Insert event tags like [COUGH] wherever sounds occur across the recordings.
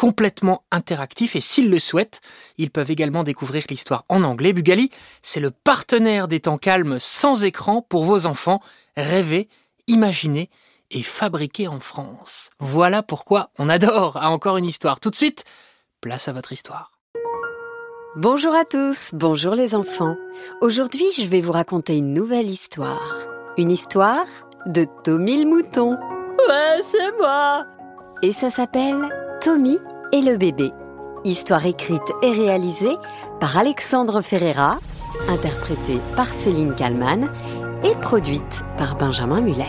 complètement interactifs et s'ils le souhaitent, ils peuvent également découvrir l'histoire en anglais. Bugali, c'est le partenaire des temps calmes sans écran pour vos enfants. Rêver, imaginer et fabriquer en France. Voilà pourquoi on adore à encore une histoire. Tout de suite, place à votre histoire. Bonjour à tous, bonjour les enfants. Aujourd'hui, je vais vous raconter une nouvelle histoire. Une histoire de Tommy le mouton. Ouais, c'est moi. Et ça s'appelle Tommy et le bébé. Histoire écrite et réalisée par Alexandre Ferreira, interprétée par Céline Kallmann et produite par Benjamin Muller.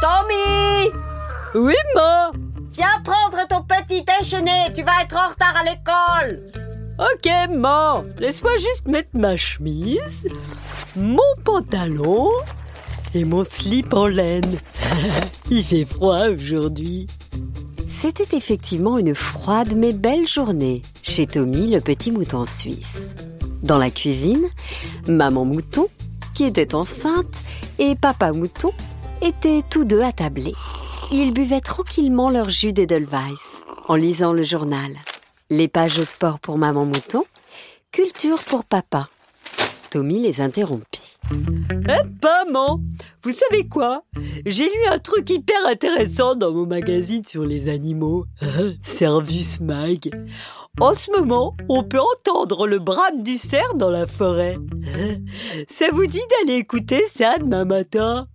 Tommy Oui, ma? Viens prendre ton petit déjeuner, tu vas être en retard à l'école Ok, ma Laisse-moi juste mettre ma chemise, mon pantalon et mon slip en laine. [LAUGHS] Il fait froid aujourd'hui. C'était effectivement une froide mais belle journée chez Tommy le petit mouton suisse. Dans la cuisine, maman mouton, qui était enceinte, et papa mouton étaient tous deux attablés. Ils buvaient tranquillement leur jus d'Edelweiss en lisant le journal. Les pages sport pour maman mouton, culture pour papa. Tommy les interrompit. Eh, maman Vous savez quoi? J'ai lu un truc hyper intéressant dans mon magazine sur les animaux. [LAUGHS] Servus Mag. En ce moment, on peut entendre le brame du cerf dans la forêt. [LAUGHS] Ça vous dit d'aller écouter ça demain matin?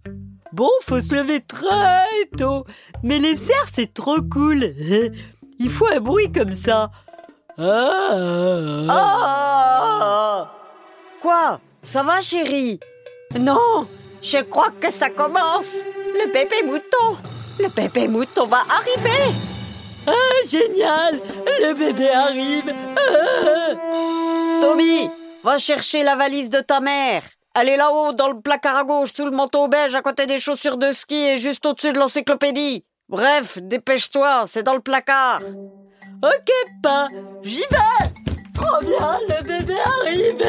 Bon, faut se lever très tôt. Mais les cerfs, c'est trop cool. [LAUGHS] Il faut un bruit comme ça. Oh Quoi? Ça va chérie? Non, je crois que ça commence. Le bébé mouton. Le bébé mouton va arriver. Ah, génial Le bébé arrive Tommy, va chercher la valise de ta mère. Elle est là-haut dans le placard à gauche sous le manteau beige à côté des chaussures de ski et juste au-dessus de l'encyclopédie. Bref, dépêche-toi, c'est dans le placard. Ok, pas, j'y vais. Trop bien, le bébé arrive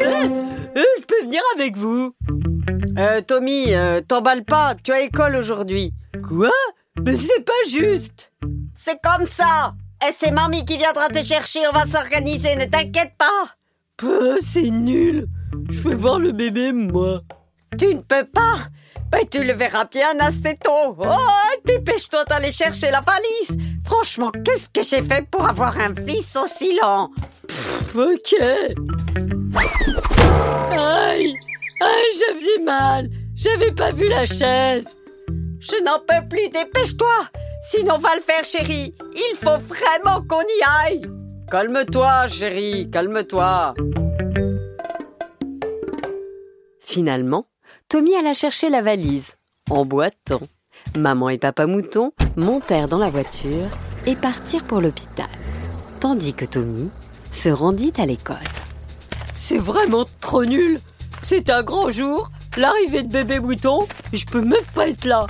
Euh, euh, Je peux venir avec vous. Euh, Tommy, euh, t'emballes pas, tu as école aujourd'hui. Quoi? Mais c'est pas juste. C'est comme ça. Et c'est mamie qui viendra te chercher, on va s'organiser, ne t'inquiète pas. Peu, C'est nul. Je peux voir le bébé, moi. Tu ne peux pas. Tu le verras bien assez tôt. Oh, dépêche-toi d'aller chercher la valise. Franchement, qu'est-ce que j'ai fait pour avoir un fils aussi lent? Ok Aïe Aïe, j'avais mal J'avais pas vu la chaise Je n'en peux plus, dépêche-toi. Sinon, on va le faire, chérie. Il faut vraiment qu'on y aille. Calme-toi, chérie, calme-toi. Finalement, Tommy alla chercher la valise, en boitant. Maman et papa mouton montèrent dans la voiture et partirent pour l'hôpital, tandis que Tommy se rendit à l'école. C'est vraiment trop nul C'est un grand jour, l'arrivée de bébé mouton, et je peux même pas être là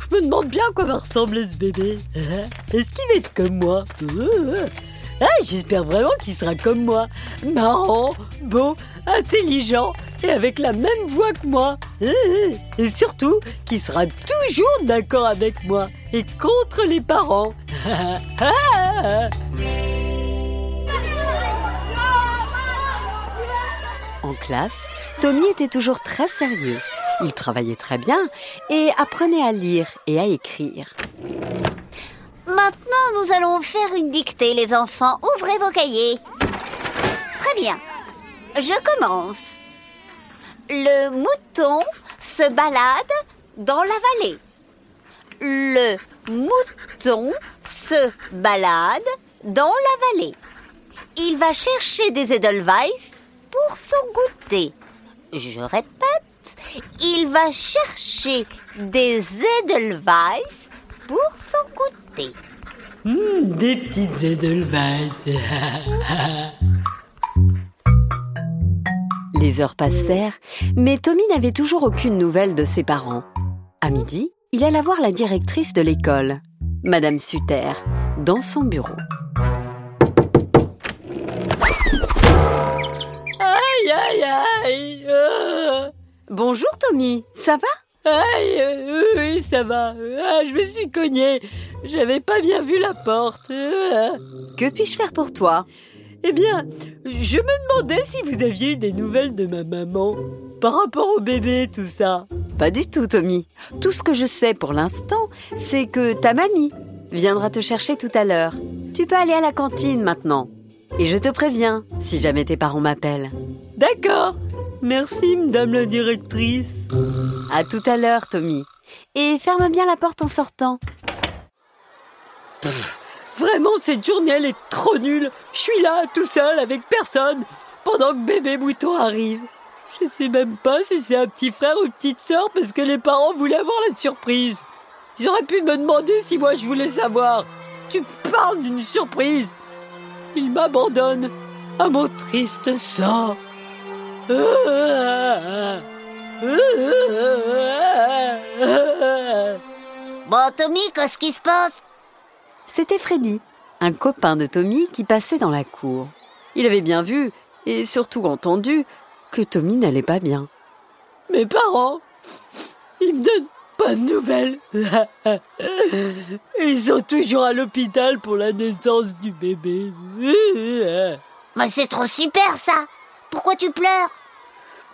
Je me demande bien à quoi va ressembler ce bébé. [LAUGHS] Est-ce qu'il va être comme moi? [LAUGHS] Ah, J'espère vraiment qu'il sera comme moi. Marrant, beau, intelligent et avec la même voix que moi. [LAUGHS] Et surtout, qu'il sera toujours d'accord avec moi et contre les parents. [LAUGHS] En classe, Tommy était toujours très sérieux. Il travaillait très bien et apprenait à lire et à écrire. Maintenant, nous allons faire une dictée, les enfants. Ouvrez vos cahiers. Très bien. Je commence. Le mouton se balade dans la vallée. Le mouton se balade dans la vallée. Il va chercher des Edelweiss pour son goûter. Je répète, il va chercher des Edelweiss pour son goûter. Hmm, des petites Edelweiss. [LAUGHS] Les heures passèrent, mais Tommy n'avait toujours aucune nouvelle de ses parents. À midi, il alla voir la directrice de l'école, Madame Suter, dans son bureau. aïe, aïe, aïe. euh. Bonjour Tommy, ça va? Aïe, euh, oui, ça va. Ah, je me suis cogné. J'avais pas bien vu la porte. Euh. Que puis-je faire pour toi? Eh bien, je me demandais si vous aviez eu des nouvelles de ma maman par rapport au bébé, tout ça. Pas du tout Tommy. Tout ce que je sais pour l'instant, c'est que ta mamie viendra te chercher tout à l'heure. Tu peux aller à la cantine maintenant. Et je te préviens, si jamais tes parents m'appellent. D'accord. Merci, madame la directrice. À tout à l'heure, Tommy. Et ferme bien la porte en sortant. Vraiment, cette journée, elle est trop nulle. Je suis là, tout seul, avec personne, pendant que bébé mouton arrive. Je sais même pas si c'est un petit frère ou petite sœur parce que les parents voulaient avoir la surprise. Ils auraient pu me demander si moi je voulais savoir. Tu parles d'une surprise. Ils m'abandonnent à mon triste sort. Bon, Tommy, qu'est-ce qui se passe? C'était Freddy, un copain de Tommy qui passait dans la cour. Il avait bien vu, et surtout entendu, que Tommy n'allait pas bien. Mes parents, ils me donnent pas de nouvelles. Ils sont toujours à l'hôpital pour la naissance du bébé. Mais c'est trop super, ça Pourquoi tu pleures?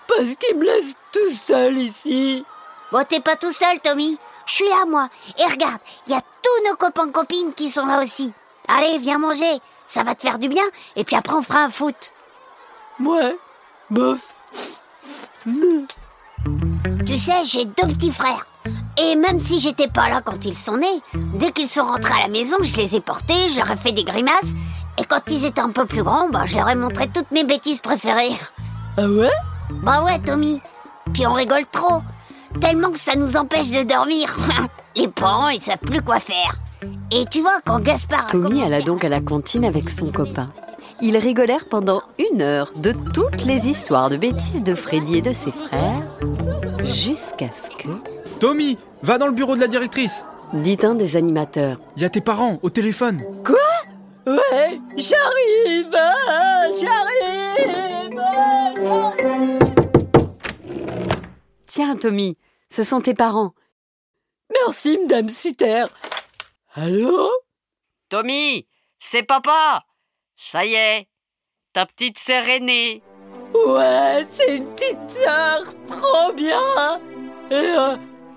Parce qu'ils me laissent tout seul ici. Bon, t'es pas tout seul, Tommy. Je suis là, moi. Et regarde, il y a tous nos copains-copines qui sont là aussi. Allez, viens manger. Ça va te faire du bien. Et puis après, on fera un foot. Ouais, bof. Tu sais, j'ai deux petits frères. Et même si j'étais pas là quand ils sont nés, dès qu'ils sont rentrés à la maison, je les ai portés, je leur ai fait des grimaces. Et quand ils étaient un peu plus grands, bah, je leur ai montré toutes mes bêtises préférées. Ah ouais? Bah ouais, Tommy. Puis on rigole trop. Tellement que ça nous empêche de dormir. [LAUGHS] Les parents, ils savent plus quoi faire. Et tu vois, quand Gaspard... Tommy alla donc à la cantine avec son copain. Ils rigolèrent pendant une heure de toutes les histoires de bêtises de Freddy et de ses frères, jusqu'à ce que, Tommy, va dans le bureau de la directrice. dit un des animateurs, Il y a tes parents au téléphone. Ouais, j'arrive j'arrive. Tiens, Tommy, ce sont tes parents. Merci, Madame Suter. Allô? Tommy, c'est papa. Ça y est, ta petite sœur est née. Ouais, c'est une petite sœur, trop bien Et euh,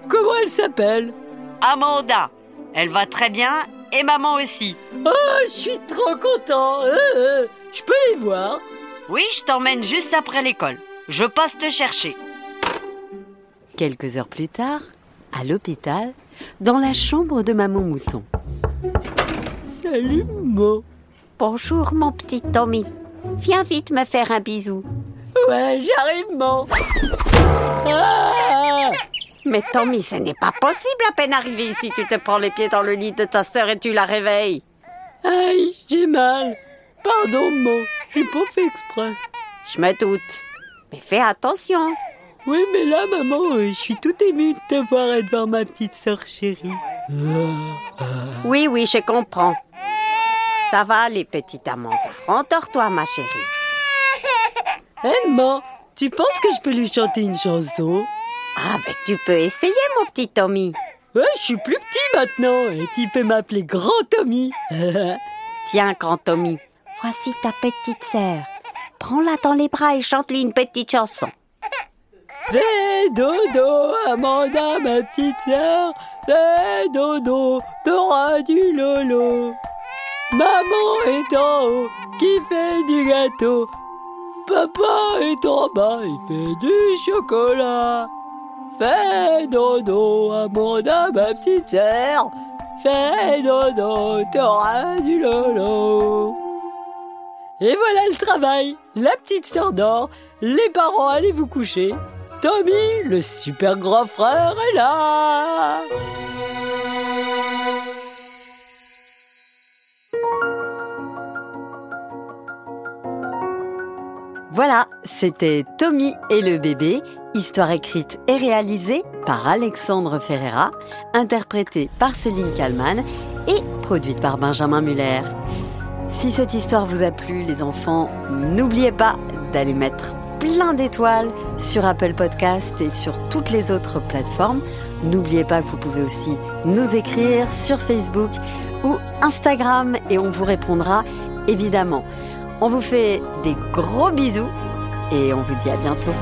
comment elle s'appelle? Amanda, elle va très bien et maman aussi. Oh, je suis trop content Euh, euh, Je peux les voir Oui, je t'emmène juste après l'école. Je passe te chercher. Quelques heures plus tard, à l'hôpital, dans la chambre de maman mouton. Salut, maman Bonjour, mon petit Tommy. Viens vite me faire un bisou. Ouais, j'arrive, maman Ah Mais Tommy, ce n'est pas possible à peine arrivé ici. Tu te prends les pieds dans le lit de ta sœur et tu la réveilles. Aïe, j'ai mal Pardon, maman, j'ai pas fait exprès Je me doute. Mais fais attention. Oui, mais là, maman, euh, je suis tout émue de te voir être devant ma petite sœur chérie. Oui, oui, je comprends. Ça va, les petites Amanda. Endors-toi, ma chérie. Hé, maman, tu penses que je peux lui chanter une chanson? Ah, ben tu peux essayer, mon petit Tommy. Ouais, je suis plus petit maintenant et tu peux m'appeler Grand Tommy. [LAUGHS] Tiens, grand Tommy, voici ta petite sœur. Prends-la dans les bras et chante-lui une petite chanson. Fais dodo, Amanda, ma petite sœur. Fais dodo, t'auras du lolo. Maman est en haut, qui fait du gâteau. Papa est en bas, il fait du chocolat. Fais dodo, Amanda, ma petite sœur. Fais dodo, t'auras du lolo. Et voilà le travail. La petite sœur dort. Les parents, allez vous coucher. Tommy, le super grand frère, est là. Voilà, c'était Tommy et le bébé, histoire écrite et réalisée par Alexandre Ferreira, interprétée par Céline Kallmann et produite par Benjamin Muller. Si cette histoire vous a plu, les enfants, n'oubliez pas d'aller mettre plein d'étoiles sur Apple Podcast et sur toutes les autres plateformes. N'oubliez pas que vous pouvez aussi nous écrire sur Facebook ou Instagram et on vous répondra évidemment. On vous fait des gros bisous et on vous dit à bientôt.